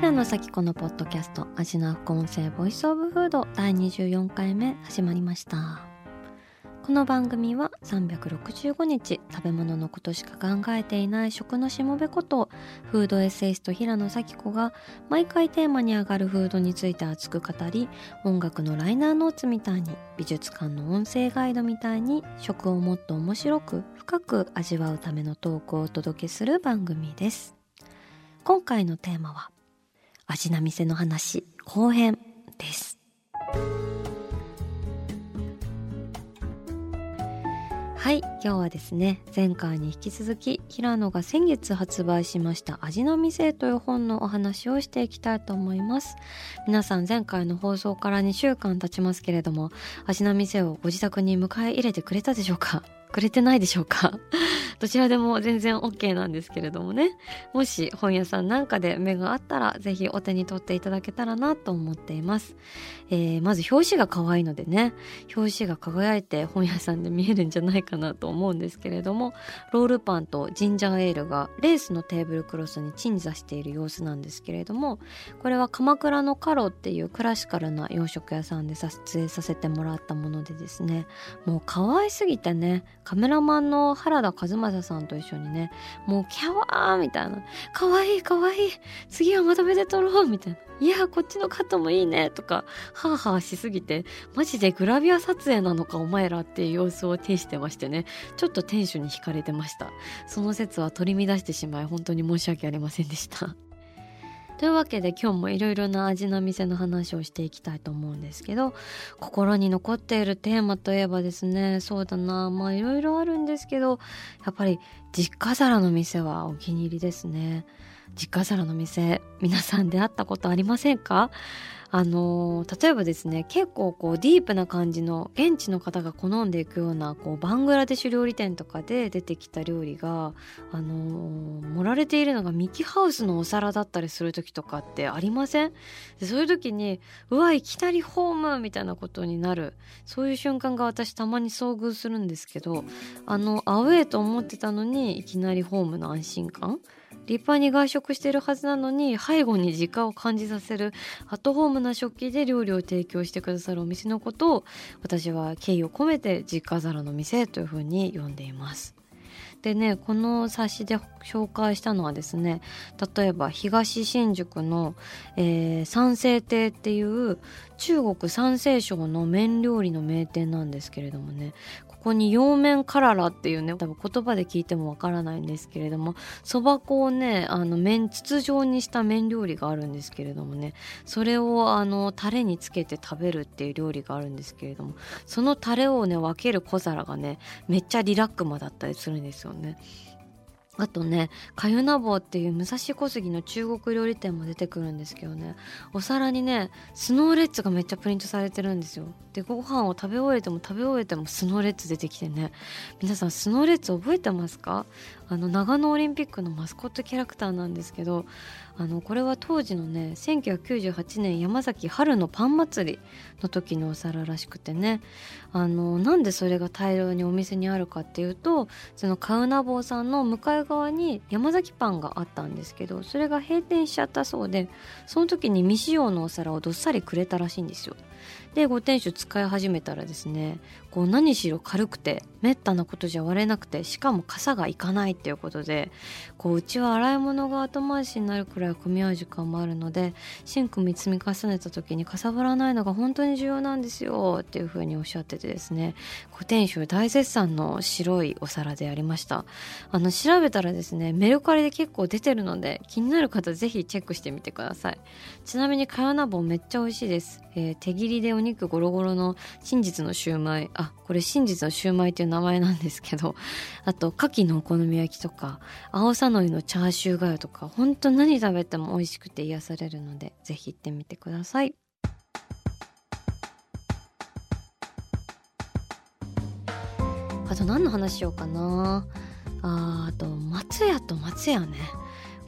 平野咲子のポッドキャスト味な副音声 Voice of Food 第24回目始まりました。この番組は365日食べ物のことしか考えていない食のしもべことフードエッセイスト平野咲子が毎回テーマに上がるフードについて熱く語り音楽のライナーノーツみたいに美術館の音声ガイドみたいに食をもっと面白く深く味わうためのトークをお届けする番組です。今回のテーマは味な店の話後編です。はい今日はですね前回に引き続き平野が先月発売しました味の店という本のお話をしていきたいと思います。皆さん前回の放送から2週間経ちますけれども味の店をご自宅に迎え入れてくれたでしょうか？くれてないでしょうか？どちらでも全然 OK なんですけれどもね。もし本屋さんなんかで目があったら是非お手に取っていただけたらなと思っています、えー、まず表紙が可愛いのでね。表紙が輝いて本屋さんで見えるんじゃないかなと思うんですけれどもロールパンとジンジャーエールがレースのテーブルクロスに鎮座している様子なんですけれどもこれは鎌倉のカロっていうクラシカルな洋食屋さんで撮影させてもらったものでですねもう可愛すぎてねカメラマンの原田和正さんと一緒にねもうキャワーみたいな。可愛い可愛い。い次はまとめて撮ろうみたいな。いやこっちのカットもいいねとかハーハーしすぎてマジでグラビア撮影なのかお前らっていう様子を呈してましてね。ちょっとテンションに惹かれてました。その説は取り乱してしまい本当に申し訳ありませんでした。というわけで今日もいろいろな味の店の話をしていきたいと思うんですけど心に残っているテーマといえばですねそうだなまあいろいろあるんですけどやっぱり実家皿の店はお気に入りですね。実家皿の店皆さん出会ったことありませんか？あの、例えばですね結構こうディープな感じの現地の方が好んでいくようなこうバングラデシュ料理店とかで出てきた料理が、あの、盛られているのがミキハウスのお皿だったりする時とかってありません？でそういう時にうわいきなりホームみたいなことになるそういう瞬間が私たまに遭遇するんですけどあのアウェーと思ってたのにいきなりホームの安心感立派に外食してるはずなのに背後に時間を感じさせるアットホームな食器で料理を提供してくださるお店のことを私は敬意を込めて実家皿の店というふうに呼んでいます。でねこの冊子で紹介したのはですね例えば東新宿の、えー、三星亭っていう中国山西省の麺料理の名店なんですけれどもねこに陽麺カララっていうね多分言葉で聞いてもわからないんですけれどもそば粉をねあの麺筒状にした麺料理があるんですけれどもねそれをあのタレにつけて食べるっていう料理があるんですけれどもそのタレをね分ける小皿がねめっちゃリラックマだったりするんですよね。あとねかゆなぼうっていう武蔵小杉の中国料理店も出てくるんですけどね。お皿にねスノーレッツがめっちゃプリントされてるんですよ。でご飯を食べ終えても食べ終えてもスノーレッツ出てきてね。皆さんスノーレッツ覚えてますか？あの長野オリンピックのマスコットキャラクターなんですけどあのこれは当時のね1998年山崎春のパン祭りの時のお皿らしくてねあのなんでそれが大量にお店にあるかっていうとそのカウナ坊さんの向かい側に山崎パンがあったんですけどそれが閉店しちゃったそうでその時に未使用のお皿をどっさりくれたらしいんですよ。でご店主使い始めたらですねこう何しろ軽くてめったなことじゃ割れなくてしかも傘がいかないっていうことでこううちは洗い物が後回しになるくらい混み合う時間もあるのでシンクに積み重ねた時にかさばらないのが本当に重要なんですよっていうふうにおっしゃっててですね店主大絶賛の白いお皿でありました。あの調べたらですねメルカリで結構出てるので気になる方ぜひチェックしてみてください。ちなみにかよな棒めっちゃ美味しいです、えー、手切りでお肉ゴロゴロの真実のシューマイ。あこれ真実のシューマイっていう名前なんですけど。あと牡蠣のお好み焼きとか青さのりのチャーシューがゆとかほんと何食べても美味しくて癒されるのでぜひ行ってみてください。あと何の話しようかな。ああと松屋と松屋ね。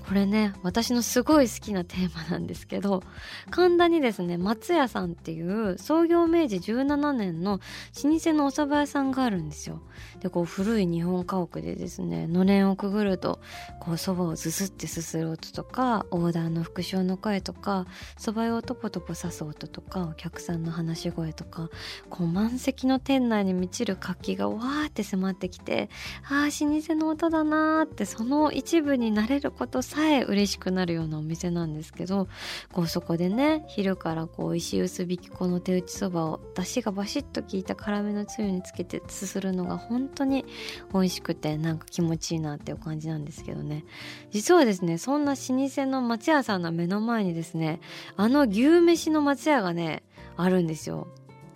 これね私のすごい好きなテーマなんですけど神田にですね松屋さんっていう創業明治17年の老舗のお蕎麦屋さんがあるんですよ。でこう古い日本家屋でですねのれんをくぐるとこう蕎麦をずすってすする音とかオーダーの復唱の声とか蕎麦をトポトポ刺す音とかお客さんの話し声とかこう満席の店内に満ちる活気がわーって迫ってきてあー老舗の音だなーってその一部になれることささえ嬉しくなるようなお店なんですけどこうそこでね昼からこう石臼びき粉の手打ちそばを出汁がバシッと効いた辛めのつゆにつけてすするのが本当に美味しくてなんか気持ちいいなっていう感じなんですけどね。実はですねそんな老舗の松屋さんの目の前にですねあの牛飯の松屋がねあるんですよ。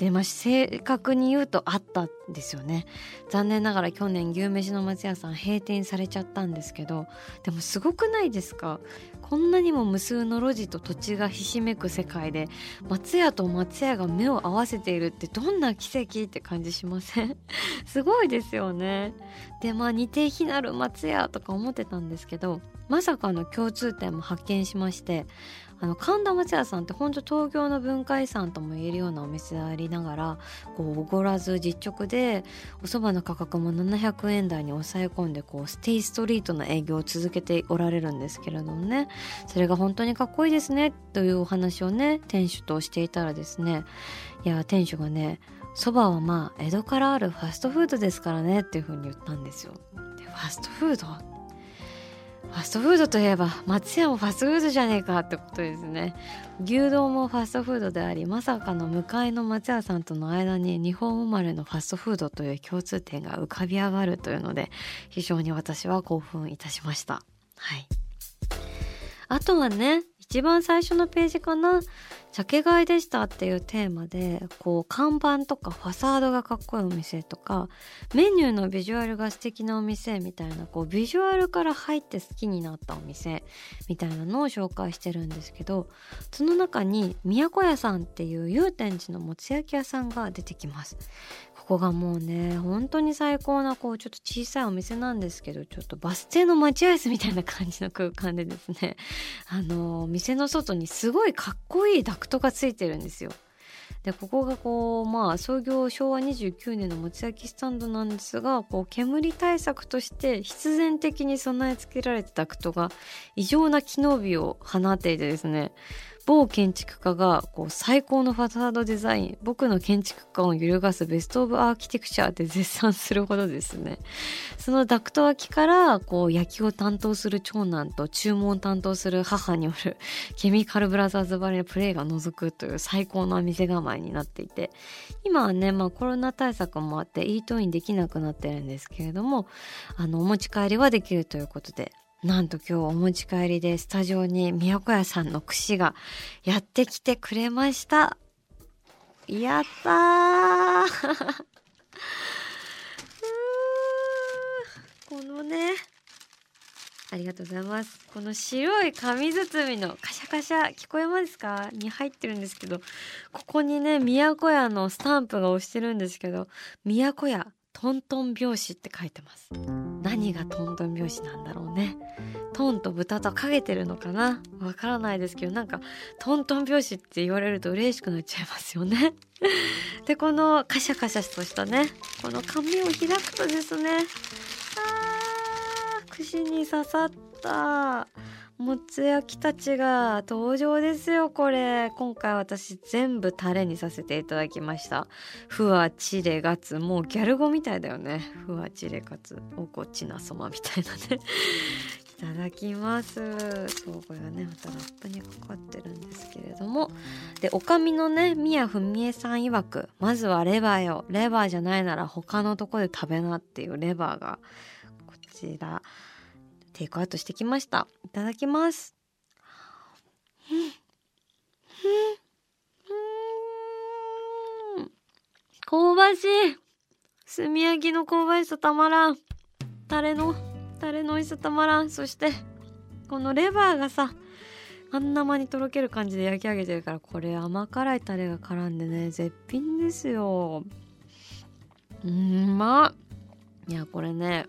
でまあ正確に言うとあったんですよね。残念ながら去年牛めしの松屋さん閉店されちゃったんですけどでもすごくないですか？こんなにも無数の路地と土地がひしめく世界で松屋と松屋が目を合わせているってどんな奇跡って感じしません？すごいですよね。でまあ似て非なる松屋とか思ってたんですけどまさかの共通点も発見しましてあの神田松屋さんって本当東京の文化遺産とも言えるようなお店でありながらこうおごらず実直でお蕎麦の価格も700円台に抑え込んでこうステイストリートな営業を続けておられるんですけれどもね。それが本当にかっこいいですねというお話をね店主としていたらですね。いや店主がね蕎麦はまあ江戸からあるファストフードですからねっていうふうに言ったんですよ。でファストフード？ファストフードといえば松屋もファストフードじゃねえかってことですね。牛丼もファストフードでありまさかの向かいの松屋さんとの間に日本生まれのファストフードという共通点が浮かび上がるというので非常に私は興奮いたしました。はい。あとはね一番最初のページかなジャケ買いでしたっていうテーマでこう看板とかファサードがかっこいいお店とかメニューのビジュアルが素敵なお店みたいなこうビジュアルから入って好きになったお店みたいなのを紹介してるんですけどその中に都屋さんっていう祐天寺のもつ焼き屋さんが出てきます。ここがもうね本当に最高なこうちょっと小さいお店なんですけどちょっとバス停の待合室みたいな感じの空間でですね あの店の外にすごいかっこいいダクトがついてるんですよ。でここがこうまあ創業昭和29年のもつ焼きスタンドなんですがこう煙対策として必然的に備え付けられたダクトが異常な機能美を放っていてですね某建築家がこう最高のファサードデザイン僕の建築家を揺るがすベスト・オブ・アーキテクチャーって絶賛するほどですね。そのダクト脇からこう焼きを担当する長男と注文を担当する母によるケミカルブラザーズバレープレイが覗くという最高の店構えになっていて今はね、まあ、コロナ対策もあってイートインできなくなってるんですけれどもあのお持ち帰りはできるということでなんと今日お持ち帰りでスタジオに都屋さんの串がやってきてくれました。やったーこのね、ありがとうございます。この白い紙包みのカシャカシャ聞こえますか？に入ってるんですけど、ここにね、都屋のスタンプが押してるんですけど、都屋トントン拍子って書いてます。何がトントン拍子なんだろうね。トンと豚とかけてるのかな。わからないですけどなんかトントン拍子って言われると嬉しくなっちゃいますよね。でこのカシャカシャとしたね。この紙を開くとですね。あー串に刺さった。もつ焼きたちが登場ですよこれ。今回私全部タレにさせていただきました。ふわチレガツ。もうギャル語みたいだよね。ふわチレガツ。おこちなそまみたいなね。いただきます。そうこれがねまたラップにかかってるんですけれども。でおかみのね宮文江さん曰く。まずはレバーよ。レバーじゃないなら他のとこで食べなっていうレバーがこちら。テイクアウトしてきました。いただきます。香ばしい。炭焼きの香ばしさたまらん。タレのタレの美味しさたまらん。そしてこのレバーがさあんな間にとろける感じで焼き上げてるからこれ甘辛いタレが絡んでね絶品ですよ。うんまっ。いやこれね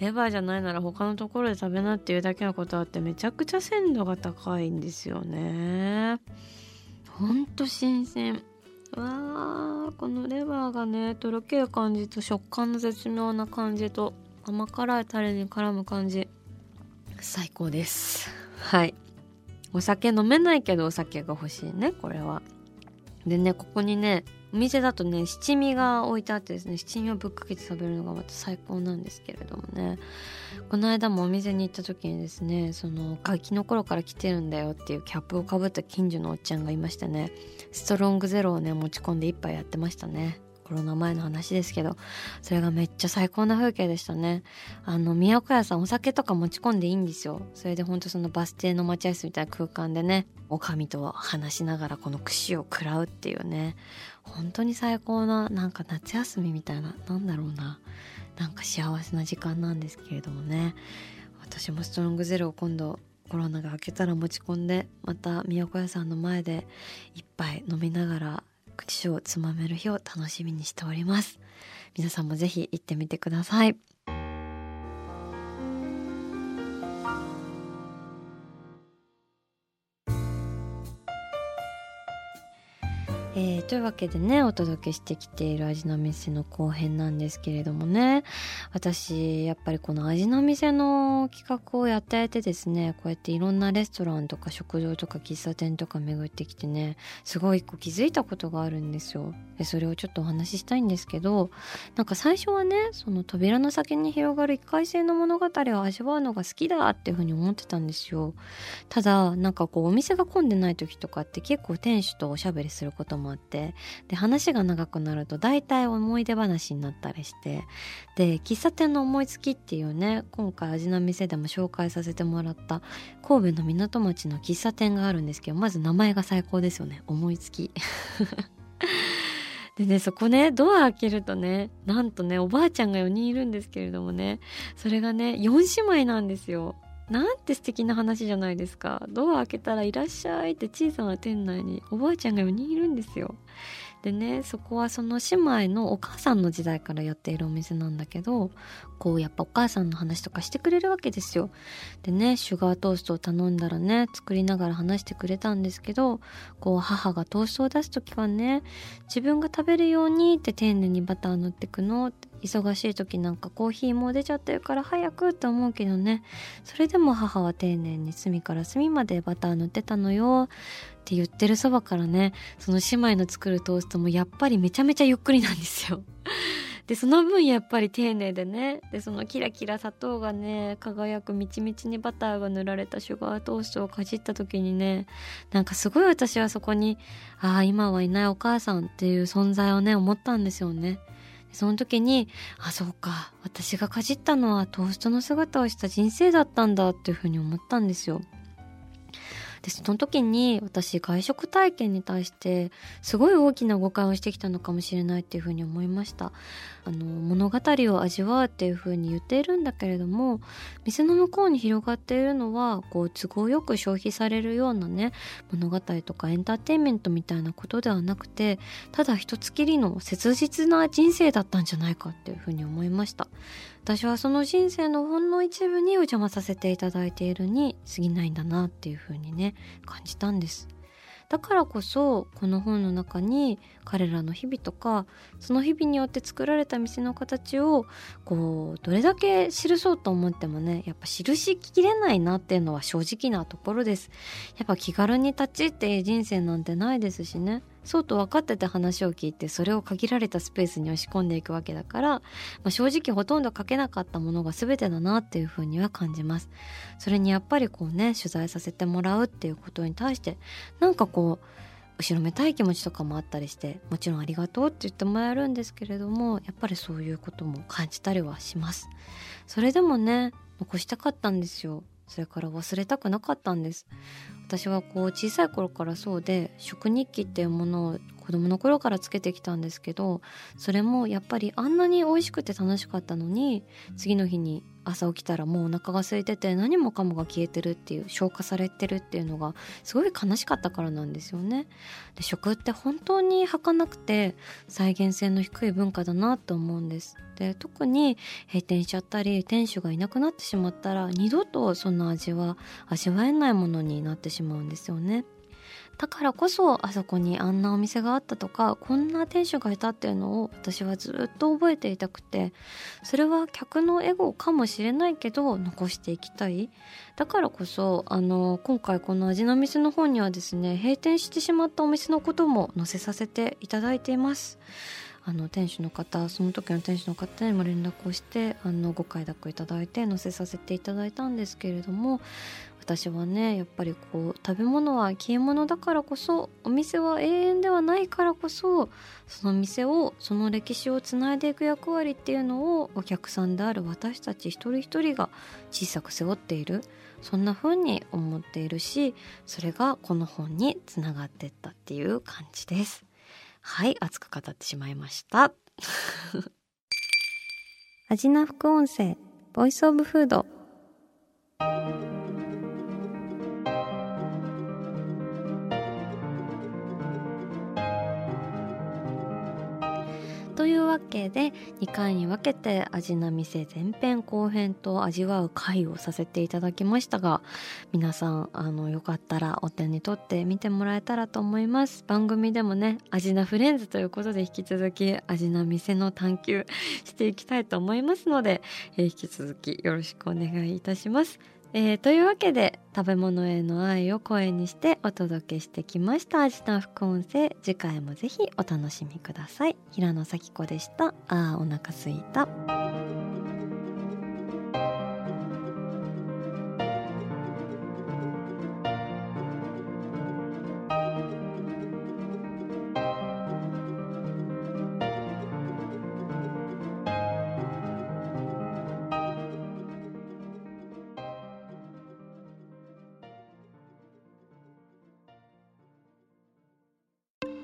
レバーじゃないなら他のところで食べなっていうだけのことあってめちゃくちゃ鮮度が高いんですよね。ほんと新鮮。わーこのレバーがねとろける感じと食感の絶妙な感じと甘辛いタレに絡む感じ。最高です。はい。お酒飲めないけどお酒が欲しいねこれは。でねここにねお店だとね七味が置いてあってですね七味をぶっかけて食べるのがまた最高なんですけれどもね。この間もお店に行った時にですねそのガキの頃から来てるんだよっていうキャップをかぶった近所のおっちゃんがいましてねストロングゼロをね持ち込んで一杯やってましたね。コロナ前の話ですけどそれがめっちゃ最高な風景でしたね。あの宮古屋さんお酒とか持ち込んでいいんですよ。それでほんとそのバス停の待合室みたいな空間でねおかみと話しながらこの串を食らうっていうね。本当に最高ななんか夏休みみたいななんだろうな。なんか幸せな時間なんですけれどもね。私もストロングゼロを今度コロナが明けたら持ち込んでまた宮古屋さんの前で一杯飲みながら口をつまめる日を楽しみにしております。皆さんもぜひ行ってみてください。えー、というわけでねお届けしてきている味の店の後編なんですけれどもね。私やっぱりこの味の店の企画をやっていてですねこうやっていろんなレストランとか食堂とか喫茶店とか巡ってきてねすごい一個気づいたことがあるんですよ。でそれをちょっとお話ししたいんですけどなんか最初はねその扉の先に広がる一回性の物語を味わうのが好きだっていうふうに思ってたんですよ。ただなんかこうお店が混んでない時とかって結構店主とおしゃべりすることあって。で話が長くなると大体思い出話になったりして。で喫茶店の思いつきっていうね今回味の店でも紹介させてもらった神戸の港町の喫茶店があるんですけどまず名前が最高ですよね。思いつき。でねそこねドア開けるとねなんとねおばあちゃんが4人いるんですけれどもねそれがね4姉妹なんですよ。なんて素敵な話じゃないですか。ドア開けたら「いらっしゃい」って小さな店内におばあちゃんが4人いるんですよ。でねそこはその姉妹のお母さんの時代からやっているお店なんだけどこうやっぱお母さんの話とかしてくれるわけですよ。でねシュガートーストを頼んだらね作りながら話してくれたんですけどこう母がトーストを出す時はね自分が食べるようにって丁寧にバター塗ってくのって忙しい時なんかコーヒーもう出ちゃってるから早くって思うけどね。それでも母は丁寧に隅から隅までバター塗ってたのよ。って言ってるそばからね。その姉妹の作るトーストもやっぱりめちゃめちゃゆっくりなんですよ。でその分やっぱり丁寧でね。でそのキラキラ砂糖がね輝くみちみちにバターが塗られたシュガートーストをかじった時にね。なんかすごい私はそこにああ今はいないお母さんっていう存在をね思ったんですよね。その時にあそうか私がかじったのはトーストの姿をした人生だったんだっていうふうに思ったんですよ。でその時に私外食体験に対してすごい大きな誤解をしてきたのかもしれないっていうふうに思いましたあの物語を味わうっていうふうに言っているんだけれども店の向こうに広がっているのはこう都合よく消費されるようなね物語とかエンターテインメントみたいなことではなくてただ一つきりの切実な人生だったんじゃないかっていうふうに思いました。私はその人生のほんの一部にお邪魔させていただいているに過ぎないんだなっていうふうにね感じたんです。だからこそこの本の中に彼らの日々とかその日々によって作られた店の形をこうどれだけ記そうと思ってもねやっぱ記しきれないなっていうのは正直なところです。やっぱ気軽に立ち入って人生なんてないですしね。そうと分かってて話を聞いてそれを限られたスペースに押し込んでいくわけだから、まあ、正直ほとんど書けなかったものが全てだなっていうふうには感じます。それにやっぱりこうね取材させてもらうっていうことに対してなんかこう後ろめたい気持ちとかもあったりしてもちろんありがとうって言ってもらえるんですけれどもやっぱりそういうことも感じたりはします。それでもね残したかったんですよ。それから忘れたくなかったんです。私はこう小さい頃からそうで食日記っていうものを子供の頃からつけてきたんですけどそれもやっぱりあんなに美味しくて楽しかったのに次の日に朝起きたらもうお腹が空いてて何もかもが消えてるっていう消化されてるっていうのがすごい悲しかったからなんですよね。で食って本当に儚くて再現性の低い文化だなと思うんです。で特に閉店しちゃったり店主がいなくなってしまったら二度とその味は味わえないものになってしまうんですよね。だからこそあそこにあんなお店があったとかこんな店主がいたっていうのを私はずっと覚えていたくてそれは客のエゴかもしれないけど残していきたい。だからこそあの今回この味の店の本にはですね閉店してしまったお店のことも載せさせていただいています。あの店主の方その時の店主の方にも連絡をしてあのご快諾いただいて載せさせていただいたんですけれども私はねやっぱりこう食べ物は消え物だからこそお店は永遠ではないからこそその店をその歴史をつないでいく役割っていうのをお客さんである私たち一人一人が小さく背負っている。そんな風に思っているしそれがこの本につながってったっていう感じです。はい熱く語ってしまいました。味な副音声ボイスオブフードというわけで2回に分けて味な店前編後編と味わう回をさせていただきましたが皆さんあのよかったらお手に取って見てもらえたらと思います。番組でもね味なフレンズということで引き続き味な店の探求していきたいと思いますので、え、引き続きよろしくお願いいたします。えー、というわけで食べ物への愛を声にしてお届けしてきました。味の副音声次回もぜひお楽しみください。平野咲子でした。あーお腹すいた。